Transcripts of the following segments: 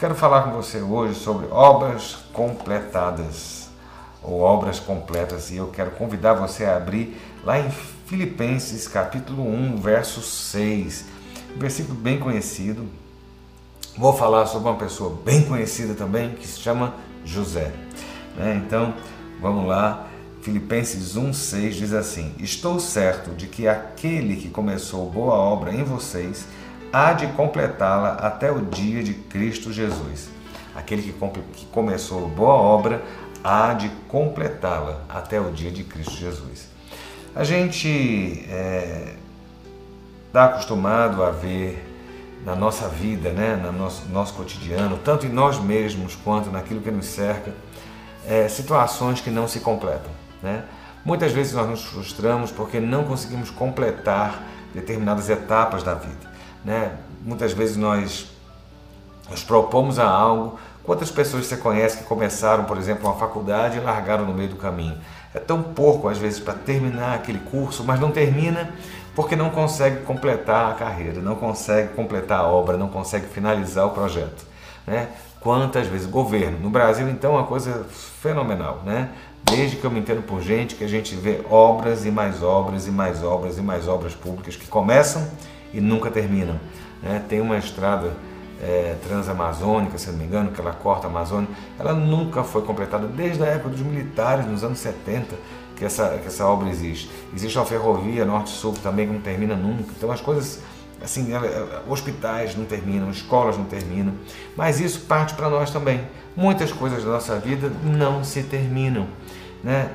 quero falar com você hoje sobre obras completadas ou obras completas e eu quero convidar você a abrir lá em Filipenses capítulo 1, verso 6, um versículo bem conhecido. Vou falar sobre uma pessoa bem conhecida também que se chama José. Né? Então, vamos lá. Filipenses 1,6 diz assim: Estou certo de que aquele que começou boa obra em vocês há de completá-la até o dia de Cristo Jesus. Aquele que, que começou boa obra há de completá-la até o dia de Cristo Jesus. A gente está é, tá acostumado a ver na nossa vida, né, no nosso, nosso cotidiano, tanto em nós mesmos quanto naquilo que nos cerca, é, situações que não se completam. Né? Muitas vezes nós nos frustramos porque não conseguimos completar determinadas etapas da vida. Né? Muitas vezes nós nos propomos a algo. Quantas pessoas você conhece que começaram, por exemplo, uma faculdade e largaram no meio do caminho? É tão pouco, às vezes, para terminar aquele curso, mas não termina porque não consegue completar a carreira, não consegue completar a obra, não consegue finalizar o projeto. Né? Quantas vezes? Governo. No Brasil, então, é uma coisa fenomenal. Né? Desde que eu me entendo por gente, que a gente vê obras e mais obras e mais obras e mais obras públicas que começam e nunca terminam. Né? Tem uma estrada é, transamazônica, se não me engano, que ela corta a Amazônia, ela nunca foi completada desde a época dos militares, nos anos 70, que essa, que essa obra existe. Existe uma ferrovia norte-sul também que não termina nunca. Então as coisas, assim, hospitais não terminam, escolas não terminam, mas isso parte para nós também. Muitas coisas da nossa vida não se terminam, né?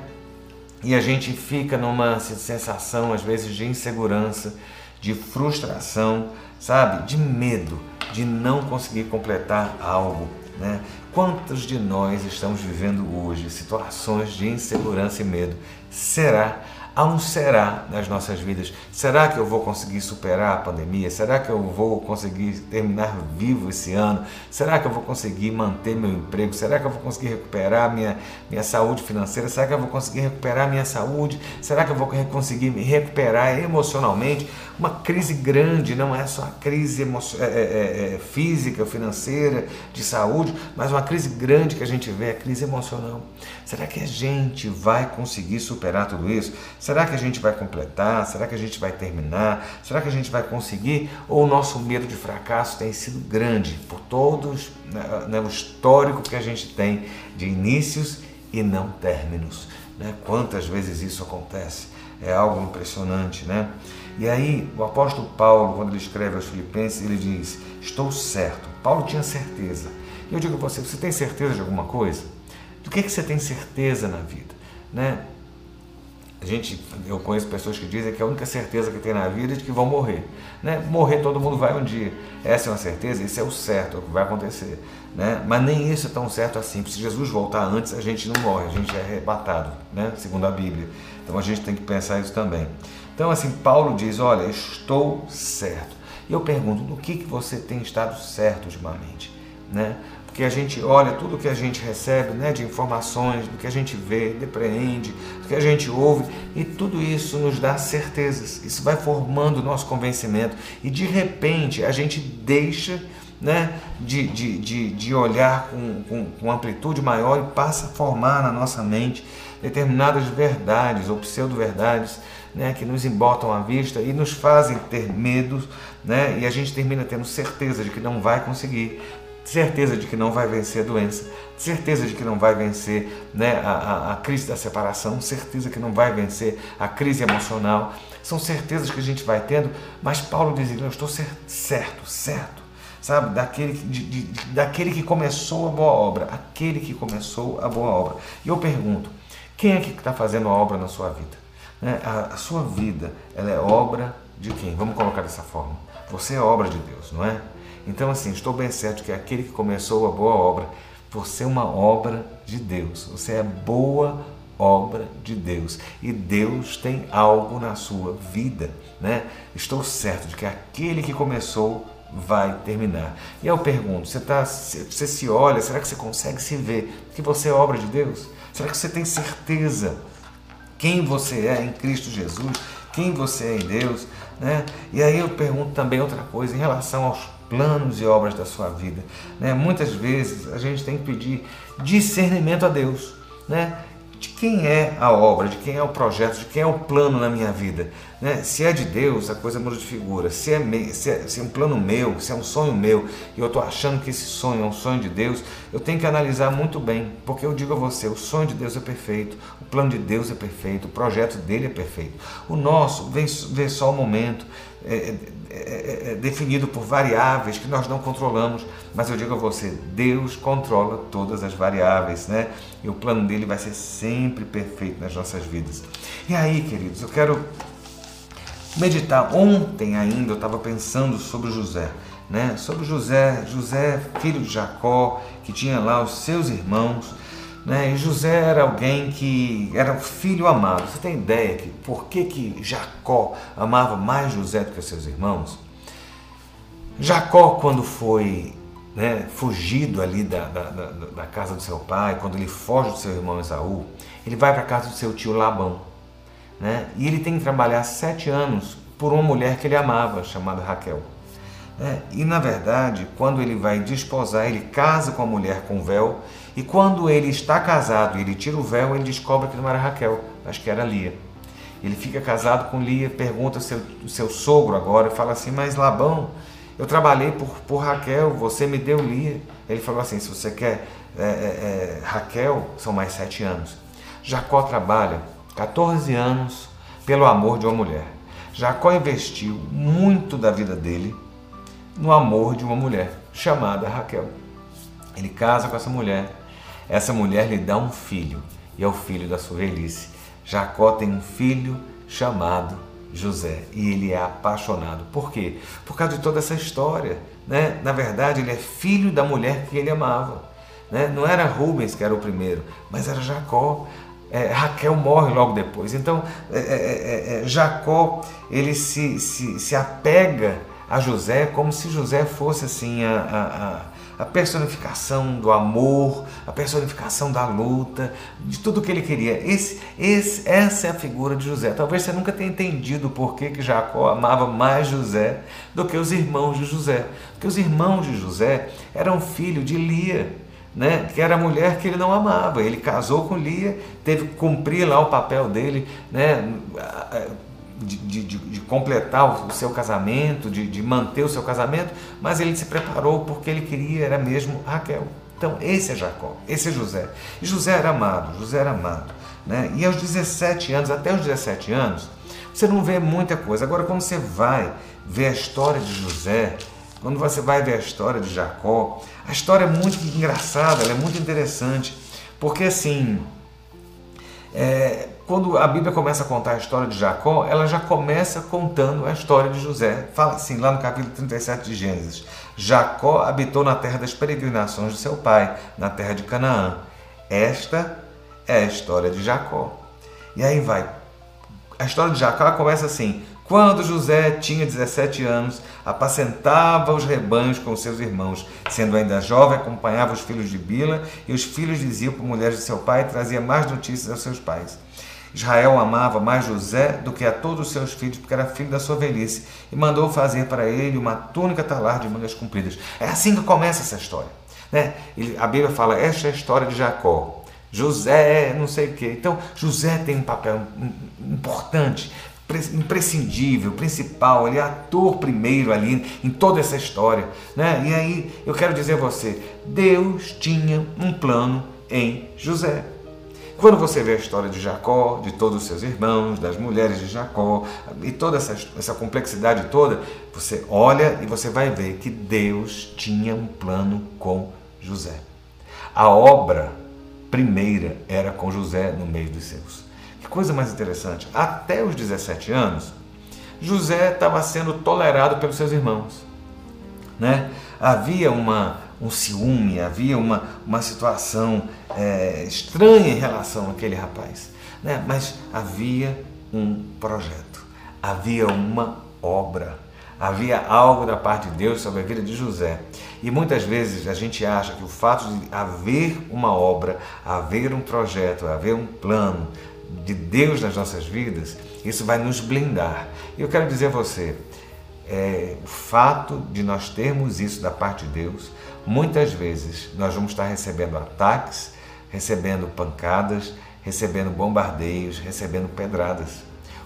E a gente fica numa sensação, às vezes, de insegurança, de frustração, sabe? De medo de não conseguir completar algo. Né? Quantos de nós estamos vivendo hoje situações de insegurança e medo? Será há um será nas nossas vidas. Será que eu vou conseguir superar a pandemia? Será que eu vou conseguir terminar vivo esse ano? Será que eu vou conseguir manter meu emprego? Será que eu vou conseguir recuperar minha, minha saúde financeira? Será que eu vou conseguir recuperar minha saúde? Será que eu vou conseguir me recuperar emocionalmente? Uma crise grande não é só a crise é, é, é, é, física, financeira, de saúde, mas uma crise grande que a gente vê, a crise emocional. Será que a gente vai conseguir superar tudo isso? Será que a gente vai completar? Será que a gente vai terminar? Será que a gente vai conseguir? Ou o nosso medo de fracasso tem sido grande por todos né, né, o histórico que a gente tem de inícios e não términos? Né? Quantas vezes isso acontece? É algo impressionante, né? E aí, o apóstolo Paulo, quando ele escreve aos Filipenses, ele diz: Estou certo. Paulo tinha certeza. E eu digo a você: você tem certeza de alguma coisa? Do que, é que você tem certeza na vida? Né? A gente, eu conheço pessoas que dizem que a única certeza que tem na vida é de que vão morrer. Né? Morrer todo mundo vai um dia. Essa é uma certeza, isso é o certo, é o que vai acontecer. Né? Mas nem isso é tão certo assim. Se Jesus voltar antes, a gente não morre, a gente é arrebatado, né? segundo a Bíblia. Então a gente tem que pensar isso também. Então, assim, Paulo diz: Olha, estou certo. E eu pergunto: no que, que você tem estado certo ultimamente? Né? que a gente olha tudo que a gente recebe né, de informações, do que a gente vê, depreende, do que a gente ouve, e tudo isso nos dá certezas. Isso vai formando o nosso convencimento e de repente a gente deixa né, de, de, de, de olhar com, com, com amplitude maior e passa a formar na nossa mente determinadas verdades ou pseudo-verdades né, que nos embotam à vista e nos fazem ter medo, né, e a gente termina tendo certeza de que não vai conseguir, certeza de que não vai vencer a doença, certeza de que não vai vencer né, a, a, a, crise da separação, certeza que não vai vencer a crise emocional. São certezas que a gente vai tendo, mas Paulo diz: Eu estou certo, certo, sabe? Daquele, de, de, daquele que começou a boa obra, aquele que começou a boa obra. E eu pergunto: quem é que está fazendo a obra na sua vida? Né? A, a sua vida ela é obra de quem? Vamos colocar dessa forma. Você é obra de Deus, não é? Então, assim, estou bem certo que aquele que começou a boa obra, você é uma obra de Deus, você é boa obra de Deus e Deus tem algo na sua vida, né? Estou certo de que aquele que começou vai terminar. E eu pergunto, você, tá, você se olha, será que você consegue se ver que você é obra de Deus? Será que você tem certeza quem você é em Cristo Jesus? quem você é em Deus. Né? E aí eu pergunto também outra coisa em relação aos planos e obras da sua vida. Né? Muitas vezes a gente tem que pedir discernimento a Deus. Né? de quem é a obra, de quem é o projeto, de quem é o plano na minha vida. Né? Se é de Deus, a coisa muda de figura. Se é, me, se, é, se é um plano meu, se é um sonho meu, e eu estou achando que esse sonho é um sonho de Deus, eu tenho que analisar muito bem, porque eu digo a você: o sonho de Deus é perfeito, o plano de Deus é perfeito, o projeto dele é perfeito. O nosso vem, vem só o momento. É, é, é, é, definido por variáveis que nós não controlamos, mas eu digo a você, Deus controla todas as variáveis, né? E o plano dele vai ser sempre perfeito nas nossas vidas. E aí, queridos, eu quero meditar. Ontem ainda eu estava pensando sobre José, né? Sobre José, José, filho de Jacó, que tinha lá os seus irmãos. Né? E José era alguém que era um filho amado. Você tem ideia que por que, que Jacó amava mais José do que seus irmãos? Jacó, quando foi né, fugido ali da, da, da, da, casa do seu pai, quando ele foge do seu irmão Esaú, ele vai para a casa do seu tio Labão. Né? E ele tem que trabalhar sete anos por uma mulher que ele amava, chamada Raquel. É, e na verdade, quando ele vai desposar, ele casa com a mulher com véu, e quando ele está casado e ele tira o véu, ele descobre que não era Raquel, acho que era Lia. Ele fica casado com Lia, pergunta seu, seu sogro agora, fala assim: Mas Labão, eu trabalhei por, por Raquel, você me deu Lia. Ele falou assim: Se você quer é, é, é Raquel, são mais sete anos. Jacó trabalha 14 anos pelo amor de uma mulher. Jacó investiu muito da vida dele no amor de uma mulher chamada Raquel. Ele casa com essa mulher, essa mulher lhe dá um filho, e é o filho da sua velhice. Jacó tem um filho chamado José e ele é apaixonado. Por quê? Por causa de toda essa história. Né? Na verdade, ele é filho da mulher que ele amava. Né? Não era Rubens que era o primeiro, mas era Jacó. É, Raquel morre logo depois. Então, é, é, é, é Jacó ele se, se, se apega a José como se José fosse assim a, a, a, personificação do amor, a personificação da luta, de tudo que ele queria. Esse, esse, essa é a figura de José. Talvez você nunca tenha entendido por que, que Jacó amava mais José do que os irmãos de José. Porque os irmãos de José eram filhos de Lia. Né, que era a mulher que ele não amava. Ele casou com Lia, teve que cumprir lá o papel dele, né, de, de, de, completar o seu casamento, de, de manter o seu casamento, mas ele se preparou porque ele queria, era mesmo Raquel. Então, esse é Jacó, esse é José. E José era amado, José era amado. Né? E aos 17 anos, até os 17 anos, você não vê muita coisa. Agora, quando você vai ver a história de José, quando você vai ver a história de Jacó, a história é muito engraçada, ela é muito interessante, porque assim, é, quando a Bíblia começa a contar a história de Jacó, ela já começa contando a história de José. Fala assim, lá no capítulo 37 de Gênesis: Jacó habitou na terra das peregrinações de seu pai, na terra de Canaã. Esta é a história de Jacó. E aí vai. A história de Jacó começa assim: quando José tinha 17 anos, apacentava os rebanhos com seus irmãos. Sendo ainda jovem, acompanhava os filhos de Bila, e os filhos diziam para mulheres de seu pai e trazia mais notícias aos seus pais. Israel amava mais José do que a todos os seus filhos, porque era filho da sua velhice, e mandou fazer para ele uma túnica talar de mangas compridas. É assim que começa essa história. Né? a Bíblia fala: esta é a história de Jacó. José, não sei o quê. Então, José tem um papel importante imprescindível, principal, ele é ator primeiro ali em toda essa história. Né? E aí eu quero dizer a você: Deus tinha um plano em José. Quando você vê a história de Jacó, de todos os seus irmãos, das mulheres de Jacó e toda essa, essa complexidade toda, você olha e você vai ver que Deus tinha um plano com José. A obra primeira era com José no meio dos seus. Que coisa mais interessante. Até os 17 anos, José estava sendo tolerado pelos seus irmãos. Né? Havia uma, um ciúme, havia uma, uma situação é, estranha em relação àquele rapaz. Né? Mas havia um projeto, havia uma obra, havia algo da parte de Deus sobre a vida de José. E muitas vezes a gente acha que o fato de haver uma obra, haver um projeto, haver um plano, de Deus nas nossas vidas, isso vai nos blindar. E eu quero dizer a você, é, o fato de nós termos isso da parte de Deus, muitas vezes nós vamos estar recebendo ataques, recebendo pancadas, recebendo bombardeios, recebendo pedradas.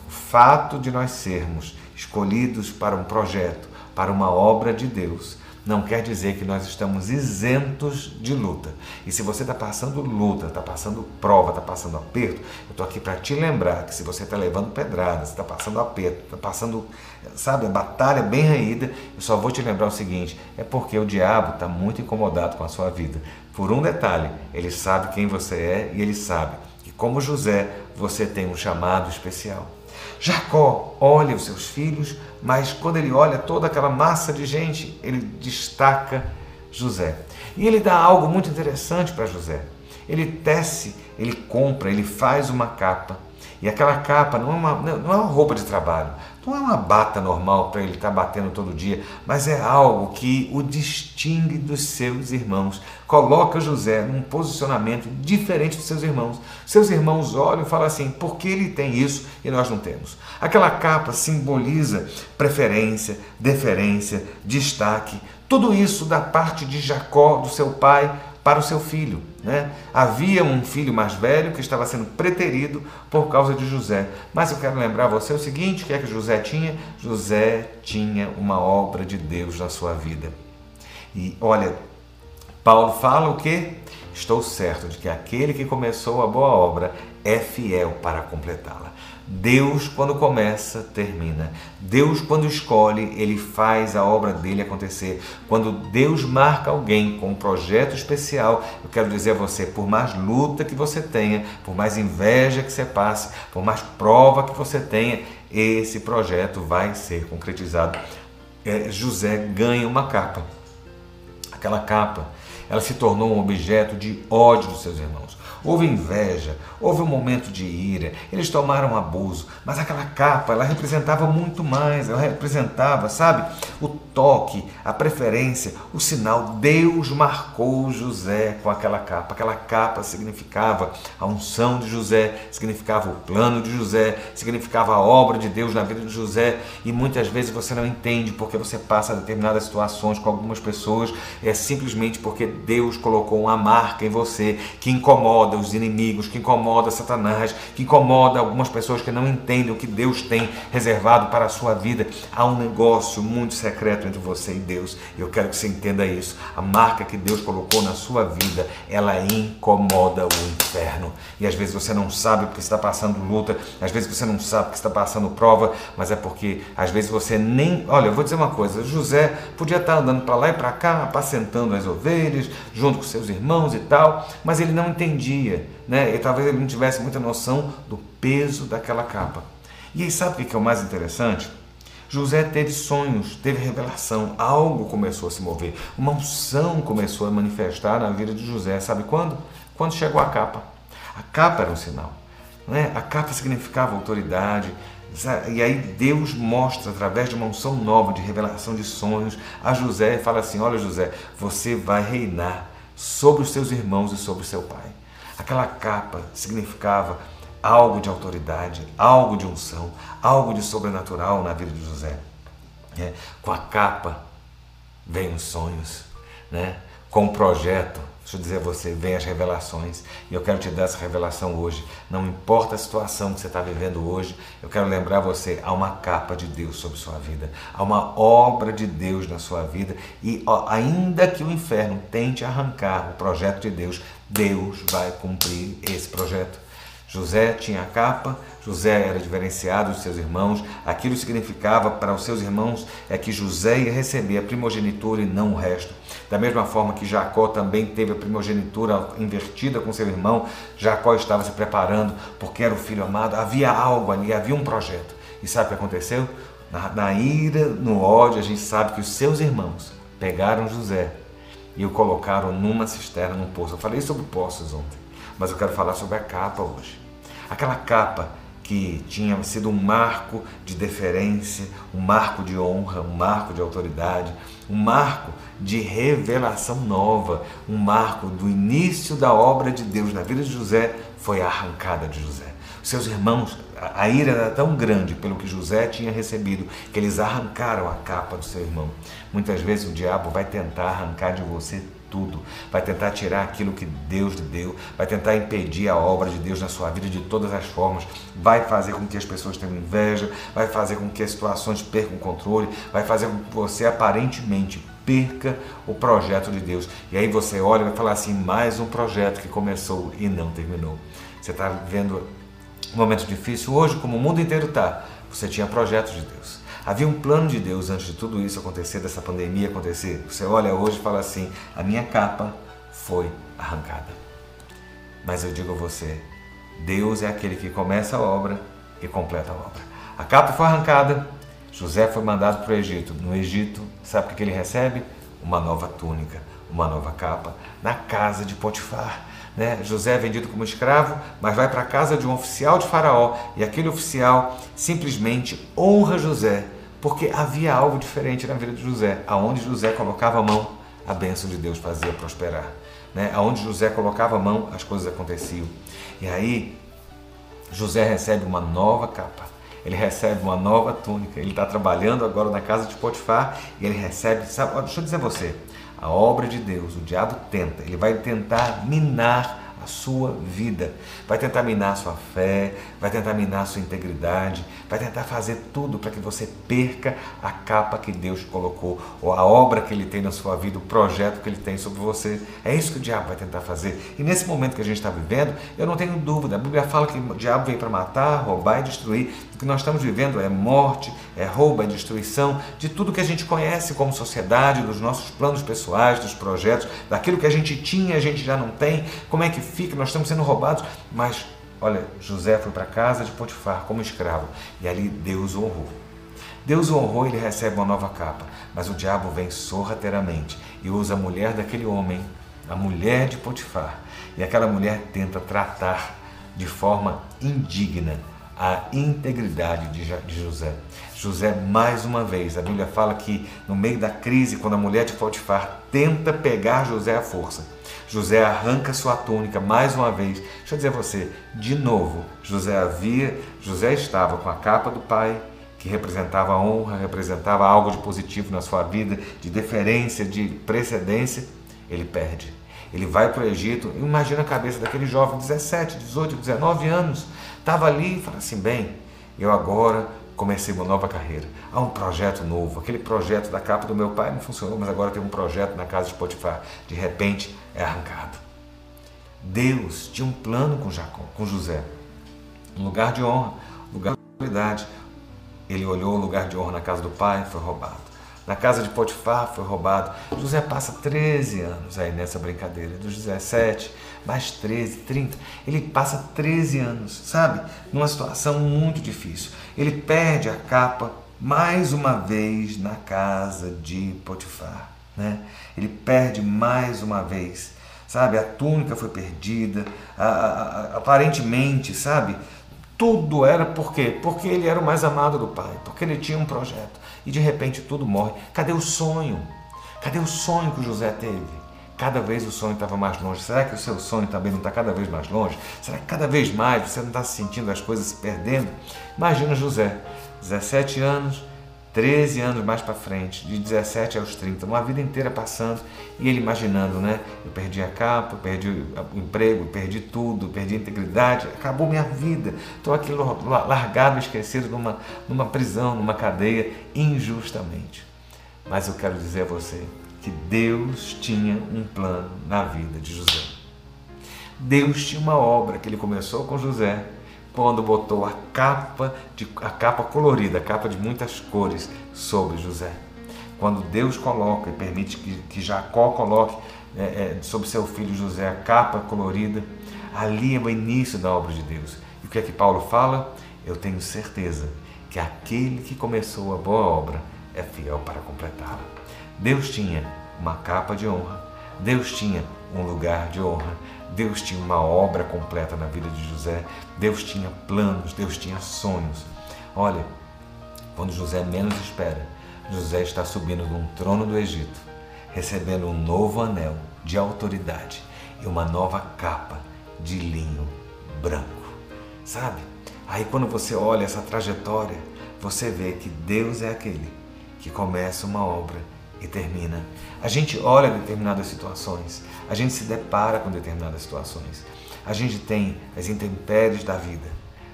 O fato de nós sermos escolhidos para um projeto, para uma obra de Deus, não quer dizer que nós estamos isentos de luta. E se você está passando luta, está passando prova, está passando aperto, eu estou aqui para te lembrar que se você está levando pedradas, está passando aperto, está passando, sabe, a batalha bem raída, eu só vou te lembrar o seguinte: é porque o diabo está muito incomodado com a sua vida. Por um detalhe, ele sabe quem você é e ele sabe que, como José, você tem um chamado especial. Jacó olha os seus filhos, mas quando ele olha toda aquela massa de gente, ele destaca José. E ele dá algo muito interessante para José. Ele tece, ele compra, ele faz uma capa. E aquela capa não é uma, não é uma roupa de trabalho, não é uma bata normal para ele estar tá batendo todo dia, mas é algo que o distingue dos seus irmãos. Coloca José num posicionamento diferente dos seus irmãos. Seus irmãos olham e falam assim: por que ele tem isso e nós não temos? Aquela capa simboliza preferência, deferência, destaque, tudo isso da parte de Jacó, do seu pai, para o seu filho. Né? Havia um filho mais velho que estava sendo preterido por causa de José. Mas eu quero lembrar você o seguinte: o que é que José tinha? José tinha uma obra de Deus na sua vida. E olha, Paulo fala o que? Estou certo de que aquele que começou a boa obra é fiel para completá-la. Deus, quando começa, termina. Deus, quando escolhe, ele faz a obra dele acontecer. Quando Deus marca alguém com um projeto especial, eu quero dizer a você: por mais luta que você tenha, por mais inveja que você passe, por mais prova que você tenha, esse projeto vai ser concretizado. É, José ganha uma capa. Aquela capa, ela se tornou um objeto de ódio dos seus irmãos houve inveja, houve um momento de ira, eles tomaram abuso, mas aquela capa, ela representava muito mais, ela representava, sabe, o toque, a preferência, o sinal. Deus marcou José com aquela capa. Aquela capa significava a unção de José, significava o plano de José, significava a obra de Deus na vida de José, e muitas vezes você não entende porque você passa determinadas situações com algumas pessoas, é simplesmente porque Deus colocou uma marca em você que incomoda incomoda os inimigos, que incomoda Satanás, que incomoda algumas pessoas que não entendem o que Deus tem reservado para a sua vida. Há um negócio muito secreto entre você e Deus. Eu quero que você entenda isso. A marca que Deus colocou na sua vida, ela incomoda o inferno. E às vezes você não sabe porque está passando luta, às vezes você não sabe porque está passando prova, mas é porque às vezes você nem. Olha, eu vou dizer uma coisa: José podia estar andando para lá e para cá, apacentando as ovelhas, junto com seus irmãos e tal, mas ele não entendia dia, né? E talvez ele não tivesse muita noção do peso daquela capa. E aí sabe o que é o mais interessante? José teve sonhos, teve revelação, algo começou a se mover, uma unção começou a manifestar na vida de José. Sabe quando? Quando chegou a capa. A capa era um sinal. Né? A capa significava autoridade. E aí Deus mostra, através de uma unção nova, de revelação de sonhos, a José e fala assim: Olha, José, você vai reinar sobre os seus irmãos e sobre o seu pai. Aquela capa significava algo de autoridade, algo de unção, algo de sobrenatural na vida de José. É, com a capa vem os sonhos, né? com o projeto, deixa eu dizer a você, vem as revelações. E eu quero te dar essa revelação hoje. Não importa a situação que você está vivendo hoje, eu quero lembrar você, há uma capa de Deus sobre sua vida, há uma obra de Deus na sua vida. E ó, ainda que o inferno tente arrancar o projeto de Deus, Deus vai cumprir esse projeto. José tinha a capa, José era diferenciado dos seus irmãos. Aquilo significava para os seus irmãos é que José ia receber a primogenitura e não o resto. Da mesma forma que Jacó também teve a primogenitura invertida com seu irmão, Jacó estava se preparando porque era o filho amado. Havia algo ali, havia um projeto. E sabe o que aconteceu? Na, na ira, no ódio, a gente sabe que os seus irmãos pegaram José e o colocaram numa cisterna, num poço. Eu falei sobre poços ontem, mas eu quero falar sobre a capa hoje. Aquela capa que tinha sido um marco de deferência, um marco de honra, um marco de autoridade, um marco de revelação nova, um marco do início da obra de Deus na vida de José, foi arrancada de José. seus irmãos, a, ira era tão grande pelo que José tinha recebido, que eles arrancaram a capa do seu irmão. Muitas vezes o diabo vai tentar arrancar de você tudo, vai tentar tirar aquilo que Deus lhe deu, vai tentar impedir a obra de Deus na sua vida de todas as formas, vai fazer com que as pessoas tenham inveja, vai fazer com que as situações percam o controle, vai fazer com que você aparentemente perca o projeto de Deus. E aí você olha e vai falar assim: mais um projeto que começou e não terminou. Você está vivendo um momento difícil hoje, como o mundo inteiro está. Você tinha projetos de Deus. Havia um plano de Deus antes de tudo isso acontecer, dessa pandemia acontecer. Você olha hoje e fala assim: a minha capa foi arrancada. Mas eu digo a você: Deus é aquele que começa a obra e completa a obra. A capa foi arrancada, José foi mandado para o Egito. No Egito, sabe o que ele recebe? Uma nova túnica, uma nova capa, na casa de Potifar. Né? José é vendido como escravo, mas vai para a casa de um oficial de Faraó e aquele oficial simplesmente honra José, porque havia algo diferente na vida de José. Aonde José colocava a mão, a bênção de Deus fazia prosperar. Né? Aonde José colocava a mão, as coisas aconteciam. E aí, José recebe uma nova capa, ele recebe uma nova túnica. Ele está trabalhando agora na casa de Potifar e ele recebe. Sabe, deixa eu dizer a você: a obra de Deus, o diabo tenta, ele vai tentar minar a sua vida, vai tentar minar a sua fé, vai tentar minar a sua integridade, vai tentar fazer tudo para que você perca a capa que Deus colocou, ou a obra que Ele tem na sua vida, o projeto que Ele tem sobre você. É isso que o diabo vai tentar fazer. E nesse momento que a gente está vivendo, eu não tenho dúvida, a Bíblia fala que o diabo veio para matar, roubar e destruir. O que nós estamos vivendo é morte, é roubo, é destruição de tudo que a gente conhece como sociedade, dos nossos planos pessoais, dos projetos, daquilo que a gente tinha, a gente já não tem. Como é que fica? Nós estamos sendo roubados, mas olha, José foi para a casa de Potifar como escravo e ali Deus o honrou. Deus o honrou e ele recebe uma nova capa, mas o diabo vem sorrateiramente e usa a mulher daquele homem, a mulher de Potifar, e aquela mulher tenta tratar de forma indigna a integridade de José. José, mais uma vez, a Bíblia fala que no meio da crise, quando a mulher de Potifar tenta pegar José à força, José arranca sua túnica mais uma vez. Deixa eu dizer a você, de novo, José havia, José estava com a capa do pai, que representava honra, representava algo de positivo na sua vida, de deferência, de precedência, ele perde. Ele vai para o Egito, imagina a cabeça daquele jovem, 17, 18, 19 anos, estava ali e fala assim: bem, eu agora comecei uma nova carreira. Há um projeto novo. Aquele projeto da capa do meu pai não funcionou, mas agora tem um projeto na casa de Potifar. De repente é arrancado. Deus tinha um plano com Jacó, com José. Um lugar de honra, um lugar de autoridade. Ele olhou o lugar de honra na casa do pai, foi roubado na casa de Potifar foi roubado. José passa 13 anos aí nessa brincadeira, dos 17, mais 13, 30. Ele passa 13 anos, sabe? Numa situação muito difícil. Ele perde a capa mais uma vez na casa de Potifar. Né? Ele perde mais uma vez, sabe? A túnica foi perdida, a, a, a, aparentemente, sabe? Tudo era por quê? Porque ele era o mais amado do pai, porque ele tinha um projeto e de repente tudo morre. Cadê o sonho? Cadê o sonho que o José teve? Cada vez o sonho estava mais longe. Será que o seu sonho também não está cada vez mais longe? Será que cada vez mais você não está sentindo as coisas se perdendo? Imagina José, 17 anos, 13 anos mais para frente, de 17 aos 30, uma vida inteira passando e ele imaginando, né? Eu perdi a capa, perdi o emprego, perdi tudo, perdi a integridade, acabou minha vida. Estou aqui largado, esquecido numa, numa prisão, numa cadeia, injustamente. Mas eu quero dizer a você que Deus tinha um plano na vida de José. Deus tinha uma obra que ele começou com José quando botou a capa, de, a capa colorida, a capa de muitas cores sobre José. Quando Deus coloca e permite que, que Jacó coloque é, é, sobre seu filho José a capa colorida, ali é o início da obra de Deus. E o que é que Paulo fala? Eu tenho certeza que aquele que começou a boa obra é fiel para completá-la. Deus tinha uma capa de honra, Deus tinha um lugar de honra, Deus tinha uma obra completa na vida de José, Deus tinha planos, Deus tinha sonhos. Olha, quando José menos espera, José está subindo de um trono do Egito, recebendo um novo anel de autoridade e uma nova capa de linho branco. Sabe? Aí quando você olha essa trajetória, você vê que Deus é aquele que começa uma obra e termina. A gente olha determinadas situações, a gente se depara com determinadas situações. A gente tem as intempéries da vida,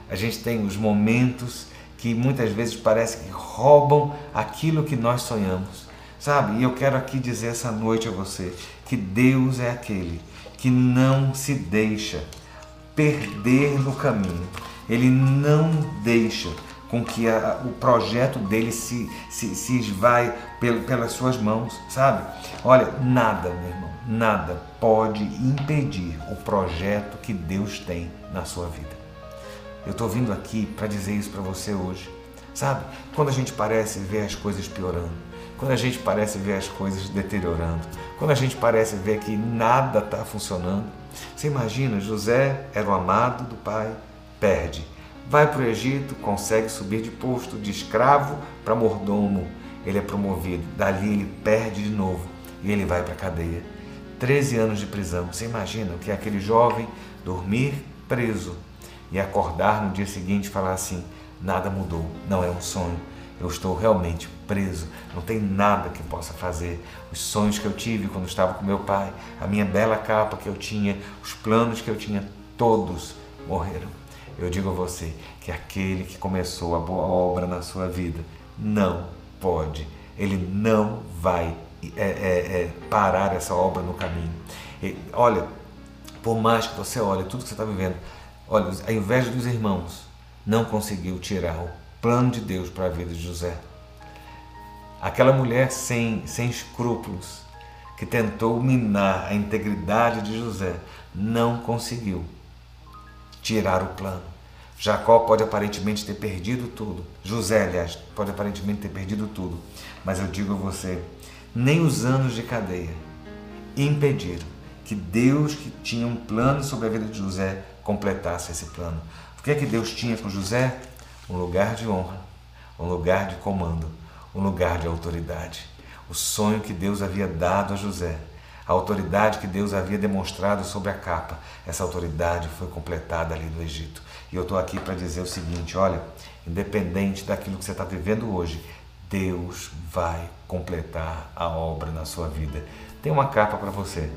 a gente tem os momentos que muitas vezes parece que roubam aquilo que nós sonhamos. Sabe? E eu quero aqui dizer essa noite a você que Deus é aquele que não se deixa perder no caminho. Ele não deixa com que a, o projeto dele se, se, se esvai pel, pelas suas mãos, sabe? Olha, nada, meu irmão, nada pode impedir o projeto que Deus tem na sua vida. Eu estou vindo aqui para dizer isso para você hoje, sabe? Quando a gente parece ver as coisas piorando, quando a gente parece ver as coisas deteriorando, quando a gente parece ver que nada está funcionando. Você imagina, José era o amado do pai, perde vai para o Egito, consegue subir de posto de escravo para mordomo. Ele é promovido. Dali ele perde de novo e ele vai para a cadeia. 13 anos de prisão. Você imagina o que é aquele jovem dormir preso e acordar no dia seguinte e falar assim: nada mudou, não é um sonho. Eu estou realmente preso, não tem nada que possa fazer. Os sonhos que eu tive quando estava com meu pai, a minha bela capa que eu tinha, os planos que eu tinha, todos morreram. Eu digo a você que aquele que começou a boa obra na sua vida não pode, ele não vai é, é, é, parar essa obra no caminho. E, olha, por mais que você olhe tudo que você está vivendo, olha, a inveja dos irmãos não conseguiu tirar o plano de Deus para a vida de José. Aquela mulher sem, sem escrúpulos, que tentou minar a integridade de José, não conseguiu tirar o plano. Jacó pode aparentemente ter perdido tudo. José, aliás, pode aparentemente ter perdido tudo. Mas eu digo a você, nem os anos de cadeia impediram que Deus, que tinha um plano sobre a vida de José, completasse esse plano. O que é que Deus tinha com José? Um lugar de honra, um lugar de comando, um lugar de autoridade. O sonho que Deus havia dado a José a autoridade que Deus havia demonstrado sobre a capa, essa autoridade foi completada ali no Egito. E eu estou aqui para dizer o seguinte: olha, independente daquilo que você está vivendo hoje, Deus vai completar a obra na sua vida. Tem uma capa para você.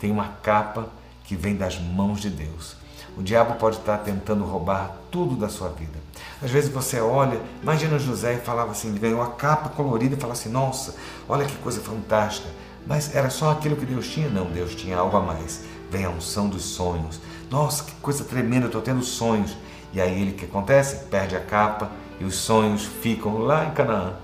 Tem uma capa que vem das mãos de Deus. O diabo pode estar tentando roubar tudo da sua vida. Às vezes você olha, imagina José e falava assim, ganhou a capa colorida e fala assim: Nossa, olha que coisa fantástica. Mas era só aquilo que Deus tinha? Não, Deus tinha algo a mais. Vem a unção dos sonhos. Nossa, que coisa tremenda, estou tendo sonhos. E aí ele que acontece? Perde a capa e os sonhos ficam lá em Canaã.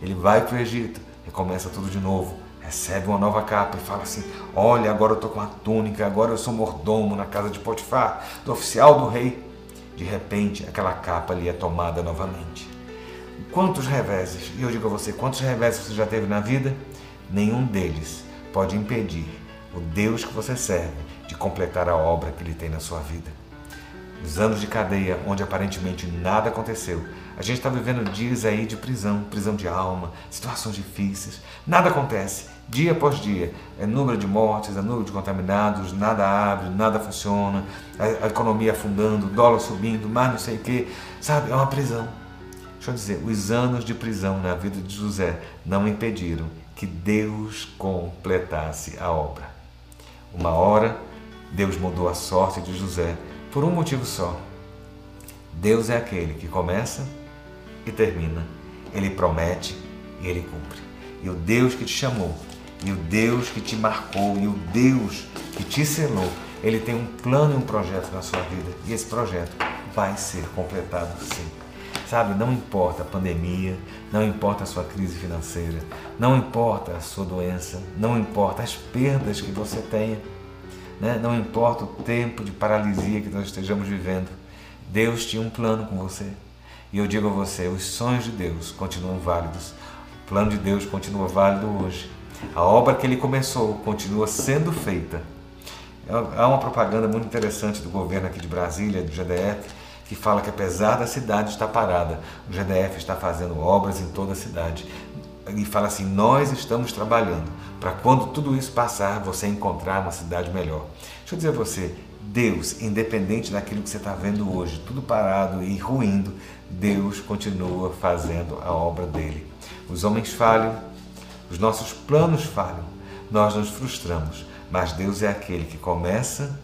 Ele vai para o Egito, recomeça tudo de novo, recebe uma nova capa e fala assim: Olha, agora eu estou com a túnica, agora eu sou mordomo na casa de Potifar, do oficial do rei. De repente, aquela capa ali é tomada novamente. Quantos reveses, e eu digo a você, quantos reveses você já teve na vida? nenhum deles pode impedir o Deus que você serve de completar a obra que ele tem na sua vida. Os anos de cadeia, onde aparentemente nada aconteceu, a gente está vivendo dias aí de prisão, prisão de alma, situações difíceis, nada acontece, dia após dia. É número de mortes, é número de contaminados, nada abre, nada funciona, a, economia afundando, dólar subindo, mais não sei o que, sabe? É uma prisão. Deixa eu dizer, os anos de prisão na vida de José não impediram que Deus completasse a obra. Uma hora, Deus mudou a sorte de José por um motivo só. Deus é aquele que começa e termina. Ele promete e ele cumpre. E o Deus que te chamou, e o Deus que te marcou, e o Deus que te selou, ele tem um plano e um projeto na sua vida. E esse projeto vai ser completado sim. Sabe, não importa a pandemia, não importa a sua crise financeira, não importa a sua doença, não importa as perdas que você tenha, né? não importa o tempo de paralisia que nós estejamos vivendo. Deus tinha um plano com você. E eu digo a você: os sonhos de Deus continuam válidos, o plano de Deus continua válido hoje. A obra que ele começou continua sendo feita. Há uma propaganda muito interessante do governo aqui de Brasília, do GDF, que fala que apesar da cidade estar parada, o GDF está fazendo obras em toda a cidade. E fala assim: nós estamos trabalhando para quando tudo isso passar, você encontrar uma cidade melhor. Deixa eu dizer a você: Deus, independente daquilo que você está vendo hoje, tudo parado e ruindo, Deus continua fazendo a obra dele. Os homens falham, os nossos planos falham, nós nos frustramos, mas Deus é aquele que começa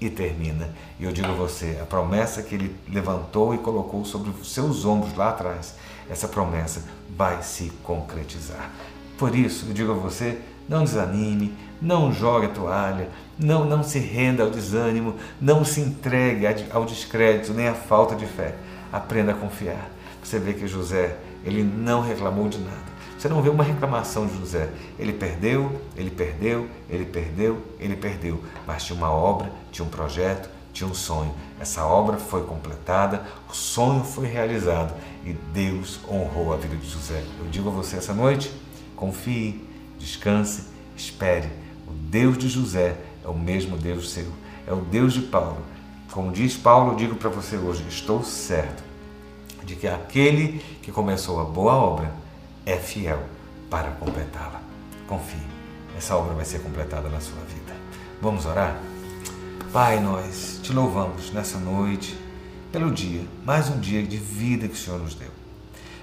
e termina. E eu digo a você, a promessa que ele levantou e colocou sobre os seus ombros lá atrás, essa promessa vai se concretizar. Por isso, eu digo a você, não desanime, não jogue a toalha, não, não se renda ao desânimo, não se entregue ao descrédito nem à falta de fé. Aprenda a confiar. Você vê que José, ele não reclamou de nada. Você não vê uma reclamação de José. Ele perdeu, ele perdeu, ele perdeu, ele perdeu. Mas tinha uma obra, tinha um projeto, tinha um sonho. Essa obra foi completada, o sonho foi realizado e Deus honrou a vida de José. Eu digo a você essa noite: confie, descanse, espere. O Deus de José é o mesmo Deus seu, é o Deus de Paulo. Como diz Paulo, eu digo para você hoje: estou certo de que aquele que começou a boa obra é fiel para completá-la. Confie, essa obra vai ser completada na sua vida. Vamos orar? Pai, nós te louvamos nessa noite pelo dia, mais um dia de vida que o Senhor nos deu.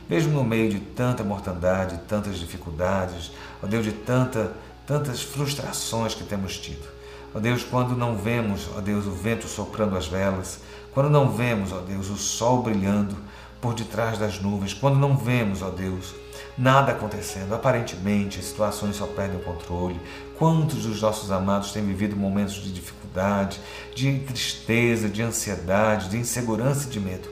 Mesmo no meio de tanta mortandade, tantas dificuldades, ó Deus, de tanta, tantas frustrações que temos tido. Ó Deus, quando não vemos, ó Deus, o vento soprando as velas, quando não vemos, ó Deus, o sol brilhando por detrás das nuvens, quando não vemos, ó Deus, nada acontecendo, aparentemente as situações só perdem o controle. Quantos dos nossos amados têm vivido momentos de dificuldade, de tristeza, de ansiedade, de insegurança e de medo?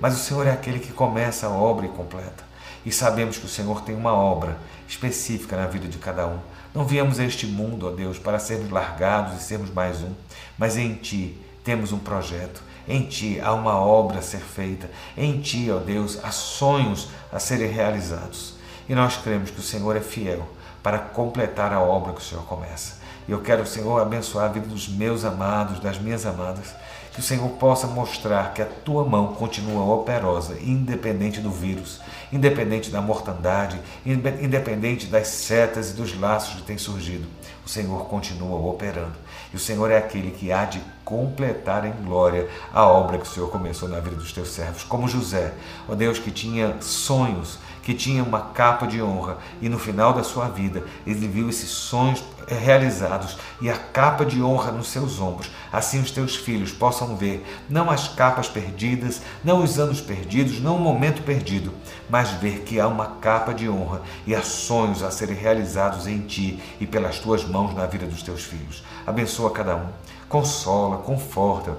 Mas o Senhor é aquele que começa a obra e completa. E sabemos que o Senhor tem uma obra específica na vida de cada um. Não viemos a este mundo, ó Deus, para sermos largados e sermos mais um, mas em Ti temos um projeto em ti há uma obra a ser feita. Em ti, ó Deus, há sonhos a serem realizados. E nós cremos que o Senhor é fiel para completar a obra que o Senhor começa. E eu quero, Senhor, abençoar a vida dos meus amados, das minhas amadas. Que o Senhor possa mostrar que a tua mão continua operosa, independente do vírus, independente da mortandade, independente das setas e dos laços que têm surgido. O Senhor continua operando. E o Senhor é aquele que há de completar em glória a obra que o Senhor começou na vida dos teus servos, como José, ó Deus que tinha sonhos, que tinha uma capa de honra e no final da sua vida ele viu esses sonhos realizados e a capa de honra nos seus ombros. Assim os teus filhos possam ver não as capas perdidas, não os anos perdidos, não o momento perdido, mas ver que há uma capa de honra e há sonhos a serem realizados em ti e pelas tuas mãos na vida dos teus filhos. Abençoa cada um, consola, conforta,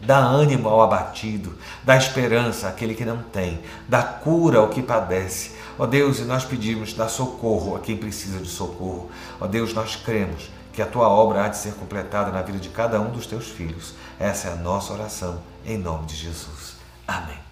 dá ânimo ao abatido, dá esperança àquele que não tem, dá cura ao que padece. Ó Deus, e nós pedimos, dá socorro a quem precisa de socorro. Ó Deus, nós cremos que a tua obra há de ser completada na vida de cada um dos teus filhos. Essa é a nossa oração, em nome de Jesus. Amém.